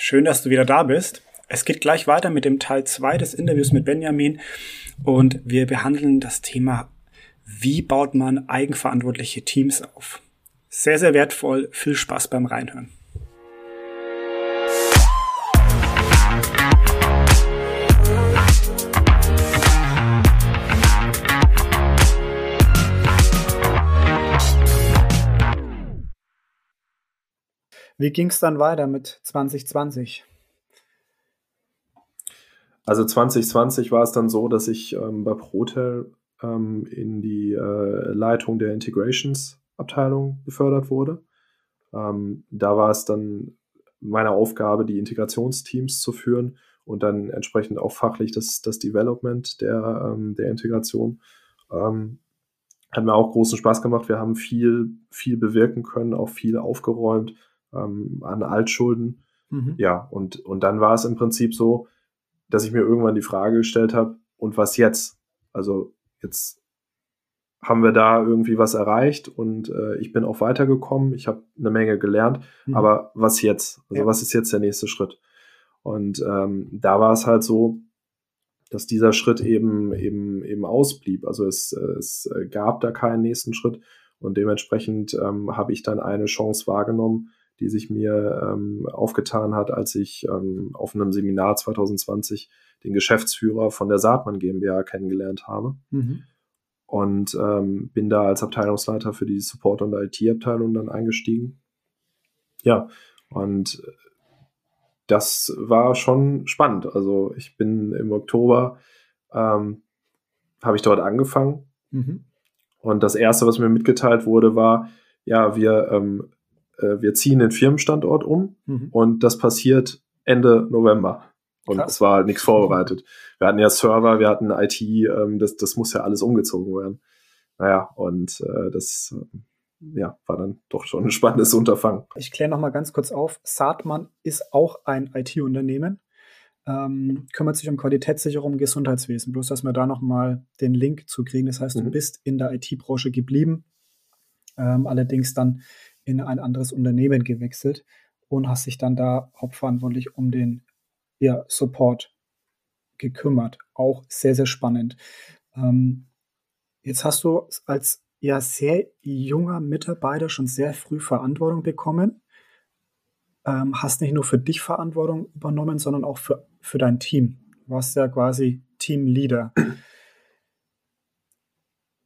schön, dass du wieder da bist. Es geht gleich weiter mit dem Teil 2 des Interviews mit Benjamin und wir behandeln das Thema, wie baut man eigenverantwortliche Teams auf. Sehr, sehr wertvoll. Viel Spaß beim Reinhören. Wie ging es dann weiter mit 2020? Also 2020 war es dann so, dass ich ähm, bei Protel ähm, in die äh, Leitung der Integrations-Abteilung befördert wurde. Ähm, da war es dann meine Aufgabe, die Integrationsteams zu führen und dann entsprechend auch fachlich das, das Development der, ähm, der Integration. Ähm, hat mir auch großen Spaß gemacht. Wir haben viel, viel bewirken können, auch viel aufgeräumt ähm, an Altschulden. Mhm. Ja, und, und dann war es im Prinzip so, dass ich mir irgendwann die Frage gestellt habe, und was jetzt? Also jetzt haben wir da irgendwie was erreicht und äh, ich bin auch weitergekommen. Ich habe eine Menge gelernt, mhm. aber was jetzt? Also ja. was ist jetzt der nächste Schritt? Und ähm, da war es halt so, dass dieser Schritt eben eben eben ausblieb. Also es, es gab da keinen nächsten Schritt und dementsprechend ähm, habe ich dann eine Chance wahrgenommen, die sich mir ähm, aufgetan hat, als ich ähm, auf einem Seminar 2020 den Geschäftsführer von der Saatmann GmbH kennengelernt habe. Mhm. Und ähm, bin da als Abteilungsleiter für die Support- und IT-Abteilung dann eingestiegen. Ja, und das war schon spannend. Also ich bin im Oktober, ähm, habe ich dort angefangen. Mhm. Und das Erste, was mir mitgeteilt wurde, war, ja, wir ähm, äh, wir ziehen den Firmenstandort um mhm. und das passiert Ende November. Und Krass. es war halt nichts vorbereitet. Wir hatten ja Server, wir hatten IT, ähm, das, das muss ja alles umgezogen werden. Naja, und äh, das äh, ja, war dann doch schon ein spannendes Unterfangen. Ich kläre nochmal ganz kurz auf. Saatmann ist auch ein IT-Unternehmen, ähm, kümmert sich um Qualitätssicherung im Gesundheitswesen. Bloß, dass wir da nochmal den Link zu kriegen. Das heißt, du mhm. bist in der IT-Branche geblieben, ähm, allerdings dann in ein anderes Unternehmen gewechselt und hast dich dann da hauptverantwortlich um den ja, Support gekümmert. Auch sehr, sehr spannend. Ähm, jetzt hast du als ja sehr junger Mitarbeiter schon sehr früh Verantwortung bekommen. Ähm, hast nicht nur für dich Verantwortung übernommen, sondern auch für, für dein Team. Du warst ja quasi Teamleader.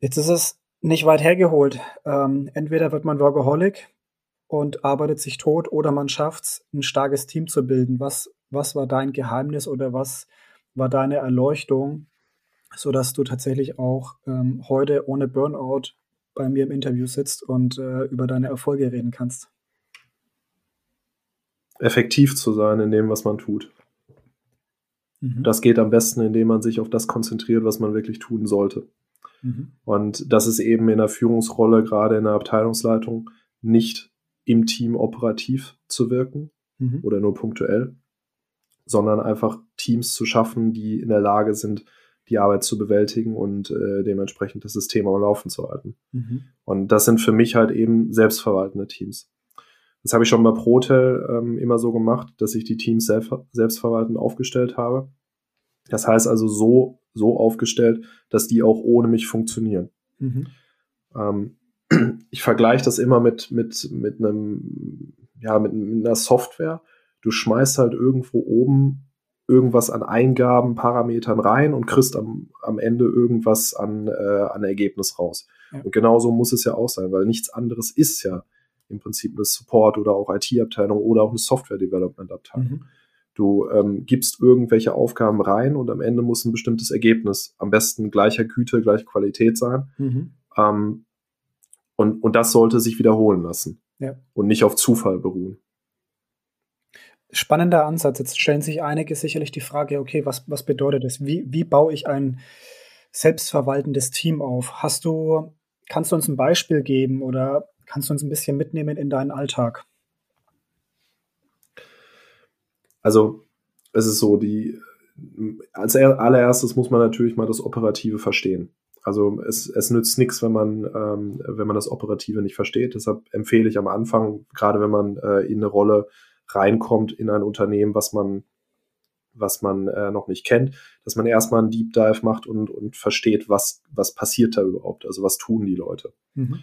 Jetzt ist es nicht weit hergeholt. Ähm, entweder wird man Workaholic und arbeitet sich tot oder man schafft es, ein starkes Team zu bilden. Was, was war dein Geheimnis oder was war deine Erleuchtung, sodass du tatsächlich auch ähm, heute ohne Burnout bei mir im Interview sitzt und äh, über deine Erfolge reden kannst? Effektiv zu sein in dem, was man tut. Mhm. Das geht am besten, indem man sich auf das konzentriert, was man wirklich tun sollte. Mhm. Und das ist eben in der Führungsrolle, gerade in der Abteilungsleitung, nicht im Team operativ zu wirken mhm. oder nur punktuell, sondern einfach Teams zu schaffen, die in der Lage sind, die Arbeit zu bewältigen und äh, dementsprechend das System am Laufen zu halten. Mhm. Und das sind für mich halt eben selbstverwaltende Teams. Das habe ich schon bei Protel ähm, immer so gemacht, dass ich die Teams selbst, selbstverwaltend aufgestellt habe. Das heißt also so so aufgestellt, dass die auch ohne mich funktionieren. Mhm. Ähm, ich vergleiche das immer mit, mit, mit einem, ja, mit, einer Software. Du schmeißt halt irgendwo oben irgendwas an Eingaben, Parametern rein und kriegst am, am Ende irgendwas an, äh, an Ergebnis raus. Ja. Und genauso muss es ja auch sein, weil nichts anderes ist ja im Prinzip eine Support oder auch IT-Abteilung oder auch eine Software-Development-Abteilung. Mhm. Du ähm, gibst irgendwelche Aufgaben rein und am Ende muss ein bestimmtes Ergebnis, am besten gleicher Güte, gleicher Qualität sein. Mhm. Ähm, und, und das sollte sich wiederholen lassen ja. und nicht auf Zufall beruhen. Spannender Ansatz. Jetzt stellen sich einige sicherlich die Frage, okay, was, was bedeutet das? Wie, wie baue ich ein selbstverwaltendes Team auf? Hast du, kannst du uns ein Beispiel geben oder kannst du uns ein bisschen mitnehmen in deinen Alltag? Also es ist so, die als allererstes muss man natürlich mal das Operative verstehen. Also es, es nützt nichts, wenn man, ähm, wenn man das Operative nicht versteht. Deshalb empfehle ich am Anfang, gerade wenn man äh, in eine Rolle reinkommt in ein Unternehmen, was man, was man äh, noch nicht kennt, dass man erstmal einen Deep Dive macht und, und versteht, was, was passiert da überhaupt, also was tun die Leute. Mhm.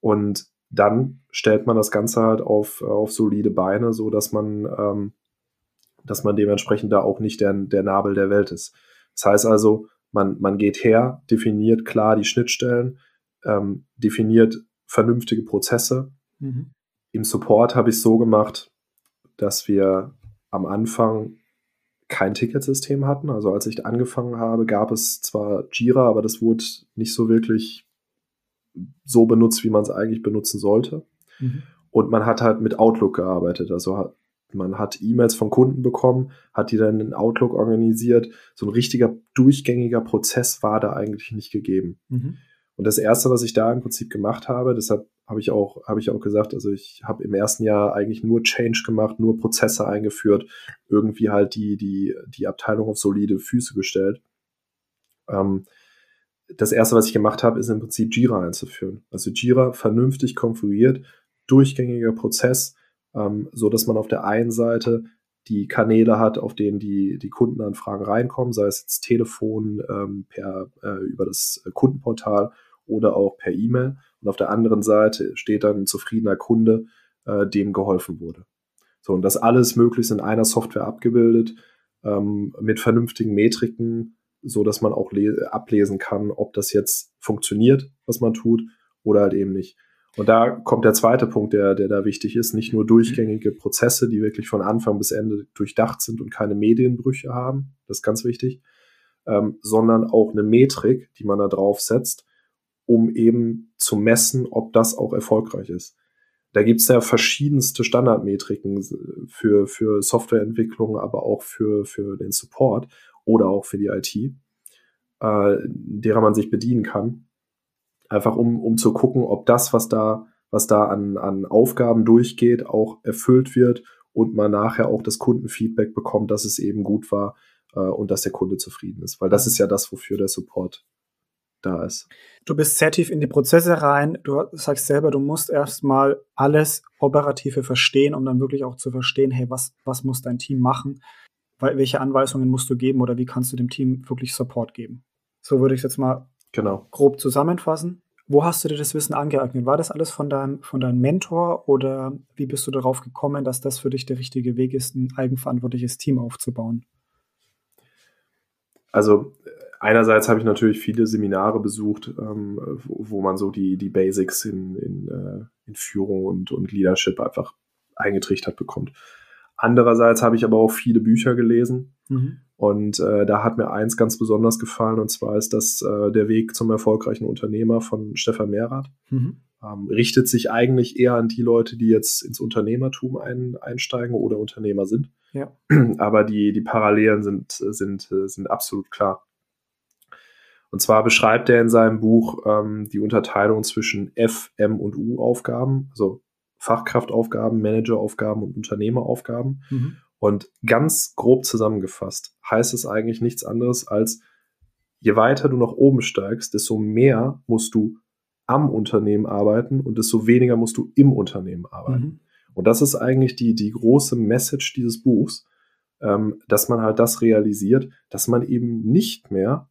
Und dann stellt man das Ganze halt auf, auf solide Beine, so dass man, ähm, dass man dementsprechend da auch nicht der, der Nabel der Welt ist. Das heißt also, man, man geht her, definiert klar die Schnittstellen, ähm, definiert vernünftige Prozesse. Mhm. Im Support habe ich es so gemacht, dass wir am Anfang kein Ticketsystem hatten. Also als ich angefangen habe, gab es zwar Jira, aber das wurde nicht so wirklich so benutzt, wie man es eigentlich benutzen sollte. Mhm. Und man hat halt mit Outlook gearbeitet. Also hat, man hat E-Mails von Kunden bekommen, hat die dann in Outlook organisiert. So ein richtiger durchgängiger Prozess war da eigentlich nicht gegeben. Mhm. Und das erste, was ich da im Prinzip gemacht habe, deshalb habe ich auch, habe ich auch gesagt, also ich habe im ersten Jahr eigentlich nur Change gemacht, nur Prozesse eingeführt, irgendwie halt die, die, die Abteilung auf solide Füße gestellt. Ähm, das erste, was ich gemacht habe, ist im Prinzip Jira einzuführen. Also Jira vernünftig konfiguriert, durchgängiger Prozess, ähm, so dass man auf der einen Seite die Kanäle hat, auf denen die, die Kundenanfragen reinkommen, sei es jetzt Telefon, ähm, per, äh, über das Kundenportal oder auch per E-Mail. Und auf der anderen Seite steht dann ein zufriedener Kunde, äh, dem geholfen wurde. So, und das alles möglichst in einer Software abgebildet, ähm, mit vernünftigen Metriken, so dass man auch ablesen kann, ob das jetzt funktioniert, was man tut, oder halt eben nicht. Und da kommt der zweite Punkt, der, der da wichtig ist. Nicht nur durchgängige Prozesse, die wirklich von Anfang bis Ende durchdacht sind und keine Medienbrüche haben. Das ist ganz wichtig. Ähm, sondern auch eine Metrik, die man da drauf setzt, um eben zu messen, ob das auch erfolgreich ist. Da gibt es ja verschiedenste Standardmetriken für, für Softwareentwicklung, aber auch für, für den Support oder auch für die IT, äh, derer man sich bedienen kann. Einfach um, um zu gucken, ob das, was da, was da an, an Aufgaben durchgeht, auch erfüllt wird und man nachher auch das Kundenfeedback bekommt, dass es eben gut war äh, und dass der Kunde zufrieden ist. Weil das ist ja das, wofür der Support da ist. Du bist sehr tief in die Prozesse rein. Du sagst selber, du musst erstmal alles Operative verstehen, um dann wirklich auch zu verstehen, hey, was, was muss dein Team machen? welche Anweisungen musst du geben oder wie kannst du dem Team wirklich Support geben? So würde ich es jetzt mal genau. grob zusammenfassen. Wo hast du dir das Wissen angeeignet? War das alles von deinem, von deinem Mentor oder wie bist du darauf gekommen, dass das für dich der richtige Weg ist, ein eigenverantwortliches Team aufzubauen? Also einerseits habe ich natürlich viele Seminare besucht, ähm, wo, wo, man so die, die Basics in, in, äh, in Führung und, und Leadership einfach eingetrichtert bekommt. Andererseits habe ich aber auch viele Bücher gelesen. Mhm. Und äh, da hat mir eins ganz besonders gefallen, und zwar ist das äh, Der Weg zum erfolgreichen Unternehmer von Stefan Mehrath. Mhm. Ähm, richtet sich eigentlich eher an die Leute, die jetzt ins Unternehmertum ein, einsteigen oder Unternehmer sind. Ja. Aber die, die Parallelen sind, sind, sind absolut klar. Und zwar beschreibt er in seinem Buch ähm, die Unterteilung zwischen F, M und U-Aufgaben, also Fachkraftaufgaben, Manageraufgaben und Unternehmeraufgaben. Mhm. Und ganz grob zusammengefasst heißt es eigentlich nichts anderes als, je weiter du nach oben steigst, desto mehr musst du am Unternehmen arbeiten und desto weniger musst du im Unternehmen arbeiten. Mhm. Und das ist eigentlich die, die große Message dieses Buchs, ähm, dass man halt das realisiert, dass man eben nicht mehr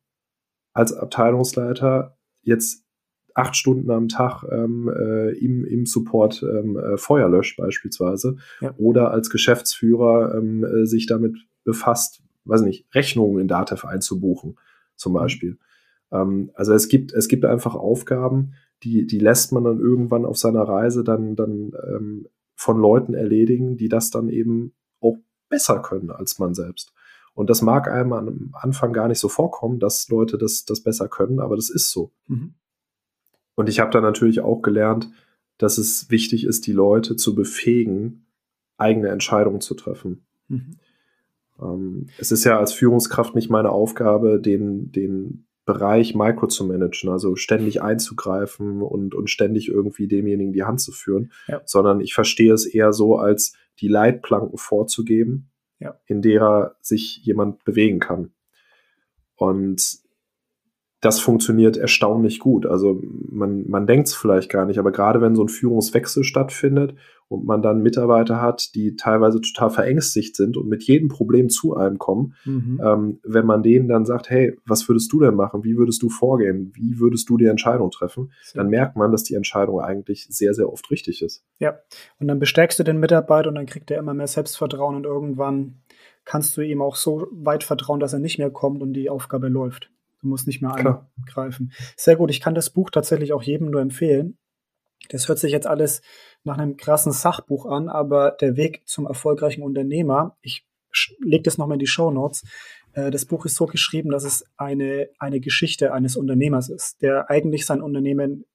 als Abteilungsleiter jetzt acht Stunden am Tag ähm, äh, im, im Support ähm, äh, Feuer löscht beispielsweise ja. oder als Geschäftsführer ähm, äh, sich damit befasst, weiß nicht, Rechnungen in Datev einzubuchen zum mhm. Beispiel. Ähm, also es gibt, es gibt einfach Aufgaben, die, die lässt man dann irgendwann auf seiner Reise dann, dann ähm, von Leuten erledigen, die das dann eben auch besser können als man selbst. Und das mag einem am Anfang gar nicht so vorkommen, dass Leute das, das besser können, aber das ist so. Mhm. Und ich habe da natürlich auch gelernt, dass es wichtig ist, die Leute zu befähigen, eigene Entscheidungen zu treffen. Mhm. Ähm, es ist ja als Führungskraft nicht meine Aufgabe, den, den Bereich Micro zu managen, also ständig einzugreifen und, und ständig irgendwie demjenigen die Hand zu führen, ja. sondern ich verstehe es eher so, als die Leitplanken vorzugeben, ja. in derer sich jemand bewegen kann. Und das funktioniert erstaunlich gut. Also man, man denkt es vielleicht gar nicht, aber gerade wenn so ein Führungswechsel stattfindet und man dann Mitarbeiter hat, die teilweise total verängstigt sind und mit jedem Problem zu einem kommen, mhm. ähm, wenn man denen dann sagt, hey, was würdest du denn machen? Wie würdest du vorgehen? Wie würdest du die Entscheidung treffen? Dann merkt man, dass die Entscheidung eigentlich sehr, sehr oft richtig ist. Ja, und dann bestärkst du den Mitarbeiter und dann kriegt er immer mehr Selbstvertrauen und irgendwann kannst du ihm auch so weit vertrauen, dass er nicht mehr kommt und die Aufgabe läuft. Du musst nicht mehr Klar. eingreifen. Sehr gut, ich kann das Buch tatsächlich auch jedem nur empfehlen. Das hört sich jetzt alles nach einem krassen Sachbuch an, aber der Weg zum erfolgreichen Unternehmer, ich lege das nochmal in die Show Notes. Äh, das Buch ist so geschrieben, dass es eine, eine Geschichte eines Unternehmers ist, der eigentlich sein Unternehmen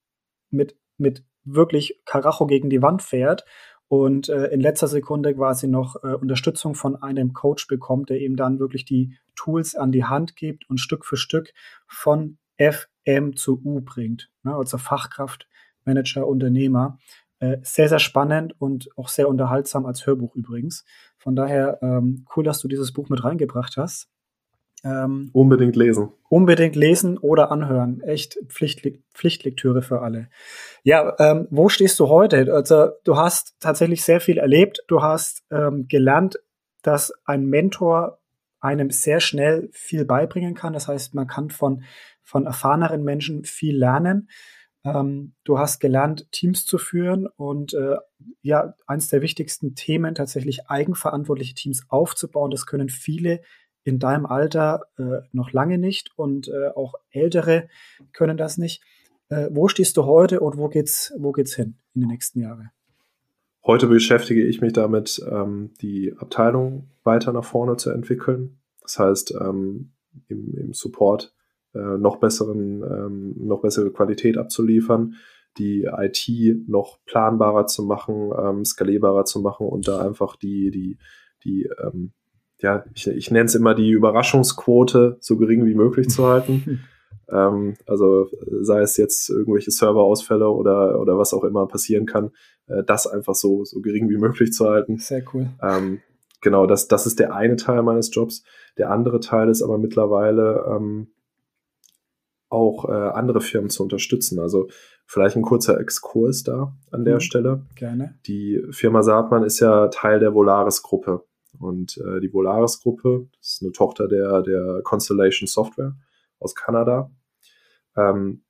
mit, mit wirklich Karacho gegen die Wand fährt und äh, in letzter Sekunde quasi noch äh, Unterstützung von einem Coach bekommt, der ihm dann wirklich die Tools an die Hand gibt und Stück für Stück von FM zu U bringt. Ne? Also Fachkraft, Manager, Unternehmer. Äh, sehr, sehr spannend und auch sehr unterhaltsam als Hörbuch übrigens. Von daher ähm, cool, dass du dieses Buch mit reingebracht hast. Ähm, unbedingt lesen. Unbedingt lesen oder anhören. Echt Pflichtle Pflichtlektüre für alle. Ja, ähm, wo stehst du heute? Also du hast tatsächlich sehr viel erlebt. Du hast ähm, gelernt, dass ein Mentor einem sehr schnell viel beibringen kann. Das heißt, man kann von, von erfahreneren Menschen viel lernen. Ähm, du hast gelernt, Teams zu führen und äh, ja, eins der wichtigsten Themen, tatsächlich eigenverantwortliche Teams aufzubauen. Das können viele in deinem Alter äh, noch lange nicht und äh, auch Ältere können das nicht. Äh, wo stehst du heute und wo geht's, wo geht's hin in den nächsten Jahren? Heute beschäftige ich mich damit, ähm, die Abteilung weiter nach vorne zu entwickeln. Das heißt, ähm, im, im, Support äh, noch besseren, ähm, noch bessere Qualität abzuliefern, die IT noch planbarer zu machen, ähm, skalierbarer zu machen und da einfach die, die, die ähm, ja, ich, ich nenne es immer die Überraschungsquote so gering wie möglich zu halten. ähm, also sei es jetzt irgendwelche Serverausfälle oder, oder was auch immer passieren kann, äh, das einfach so, so gering wie möglich zu halten. Sehr cool. Ähm, genau, das, das ist der eine Teil meines Jobs. Der andere Teil ist aber mittlerweile ähm, auch äh, andere Firmen zu unterstützen. Also vielleicht ein kurzer Exkurs da an der mhm. Stelle. Gerne. Die Firma Saatmann ist ja Teil der Volaris-Gruppe. Und äh, die Volaris-Gruppe, das ist eine Tochter der, der Constellation Software aus Kanada, ähm,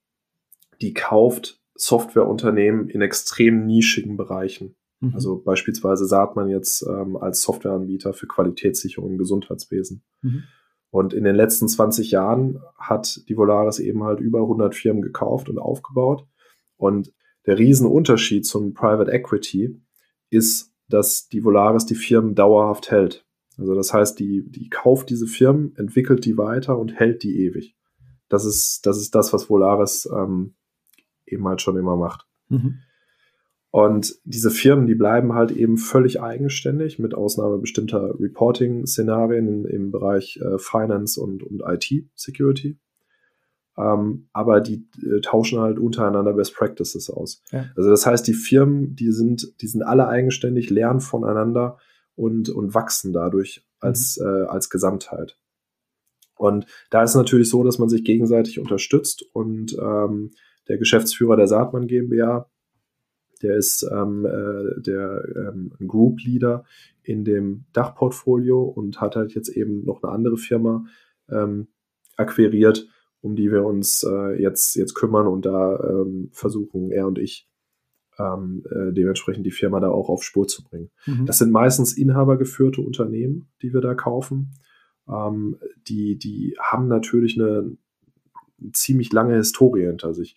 die kauft Softwareunternehmen in extrem nischigen Bereichen. Mhm. Also beispielsweise sagt man jetzt ähm, als Softwareanbieter für Qualitätssicherung im Gesundheitswesen. Mhm. Und in den letzten 20 Jahren hat die Volaris eben halt über 100 Firmen gekauft und aufgebaut. Und der Riesenunterschied zum Private Equity ist, dass die Volaris die Firmen dauerhaft hält. Also das heißt, die, die kauft diese Firmen, entwickelt die weiter und hält die ewig. Das ist das, ist das was Volaris ähm, eben halt schon immer macht. Mhm. Und diese Firmen, die bleiben halt eben völlig eigenständig, mit Ausnahme bestimmter Reporting-Szenarien im Bereich äh, Finance und, und IT-Security. Ähm, aber die äh, tauschen halt untereinander Best Practices aus. Ja. Also das heißt, die Firmen, die sind, die sind alle eigenständig, lernen voneinander und, und wachsen dadurch als, mhm. äh, als Gesamtheit. Und da ist es natürlich so, dass man sich gegenseitig unterstützt und ähm, der Geschäftsführer der Saatmann GmbH, der ist ähm, äh, der ähm, Group Leader in dem Dachportfolio und hat halt jetzt eben noch eine andere Firma ähm, akquiriert, um die wir uns äh, jetzt, jetzt kümmern und da ähm, versuchen, er und ich ähm, äh, dementsprechend die Firma da auch auf Spur zu bringen. Mhm. Das sind meistens inhabergeführte Unternehmen, die wir da kaufen. Ähm, die, die haben natürlich eine ziemlich lange Historie hinter sich.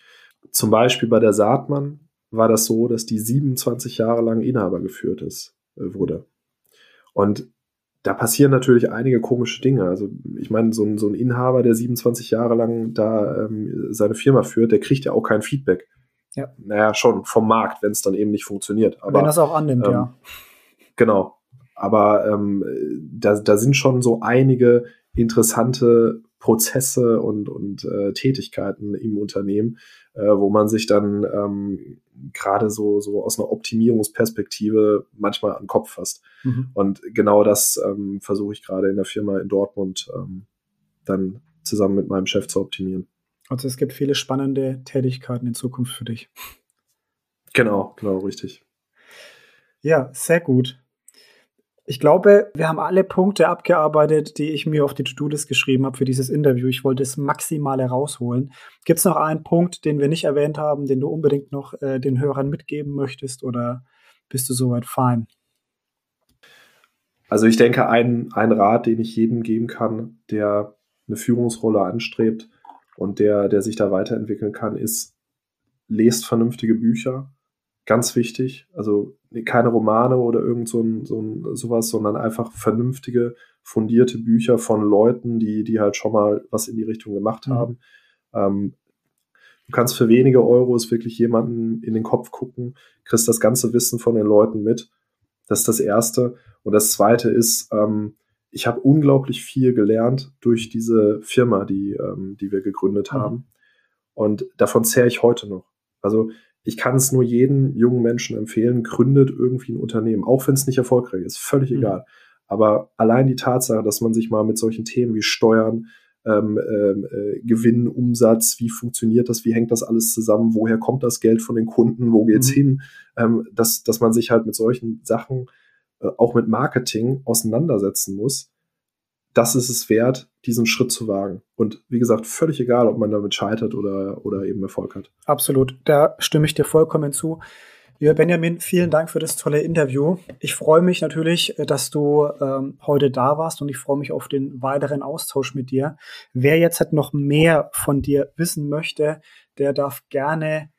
Zum Beispiel bei der Saatmann war das so, dass die 27 Jahre lang Inhaber geführt ist, äh, wurde. Und da passieren natürlich einige komische Dinge. Also ich meine, so ein, so ein Inhaber, der 27 Jahre lang da ähm, seine Firma führt, der kriegt ja auch kein Feedback. Ja. Naja, schon vom Markt, wenn es dann eben nicht funktioniert. Aber, wenn das auch annimmt, ähm, ja. Genau. Aber ähm, da, da sind schon so einige interessante Prozesse und, und äh, Tätigkeiten im Unternehmen, äh, wo man sich dann ähm, gerade so, so aus einer Optimierungsperspektive manchmal an den Kopf fasst. Mhm. Und genau das ähm, versuche ich gerade in der Firma in Dortmund ähm, dann zusammen mit meinem Chef zu optimieren. Also es gibt viele spannende Tätigkeiten in Zukunft für dich. Genau, genau, richtig. Ja, sehr gut. Ich glaube, wir haben alle Punkte abgearbeitet, die ich mir auf die To-Do-List geschrieben habe für dieses Interview. Ich wollte das Maximale rausholen. Gibt es noch einen Punkt, den wir nicht erwähnt haben, den du unbedingt noch äh, den Hörern mitgeben möchtest oder bist du soweit fein? Also ich denke, ein, ein Rat, den ich jedem geben kann, der eine Führungsrolle anstrebt und der, der sich da weiterentwickeln kann, ist, lest vernünftige Bücher, Ganz wichtig. Also keine Romane oder irgend so, ein, so ein, sowas, sondern einfach vernünftige, fundierte Bücher von Leuten, die, die halt schon mal was in die Richtung gemacht mhm. haben. Ähm, du kannst für wenige Euros wirklich jemanden in den Kopf gucken, kriegst das ganze Wissen von den Leuten mit. Das ist das Erste. Und das Zweite ist, ähm, ich habe unglaublich viel gelernt durch diese Firma, die, ähm, die wir gegründet mhm. haben. Und davon zehre ich heute noch. Also ich kann es nur jedem jungen Menschen empfehlen, gründet irgendwie ein Unternehmen, auch wenn es nicht erfolgreich ist, völlig mhm. egal. Aber allein die Tatsache, dass man sich mal mit solchen Themen wie Steuern, ähm, ähm, äh, Gewinn, Umsatz, wie funktioniert das, wie hängt das alles zusammen, woher kommt das Geld von den Kunden, wo geht's mhm. hin, ähm, dass, dass man sich halt mit solchen Sachen, äh, auch mit Marketing auseinandersetzen muss, das ist es wert, diesen Schritt zu wagen. Und wie gesagt, völlig egal, ob man damit scheitert oder, oder eben Erfolg hat. Absolut, da stimme ich dir vollkommen zu. Lieber Benjamin, vielen Dank für das tolle Interview. Ich freue mich natürlich, dass du ähm, heute da warst und ich freue mich auf den weiteren Austausch mit dir. Wer jetzt halt noch mehr von dir wissen möchte, der darf gerne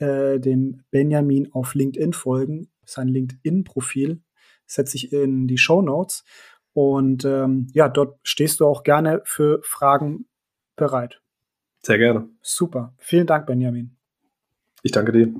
äh, dem Benjamin auf LinkedIn folgen. Sein LinkedIn-Profil setze ich in die Show Notes. Und ähm, ja, dort stehst du auch gerne für Fragen bereit. Sehr gerne. Super. Vielen Dank, Benjamin. Ich danke dir.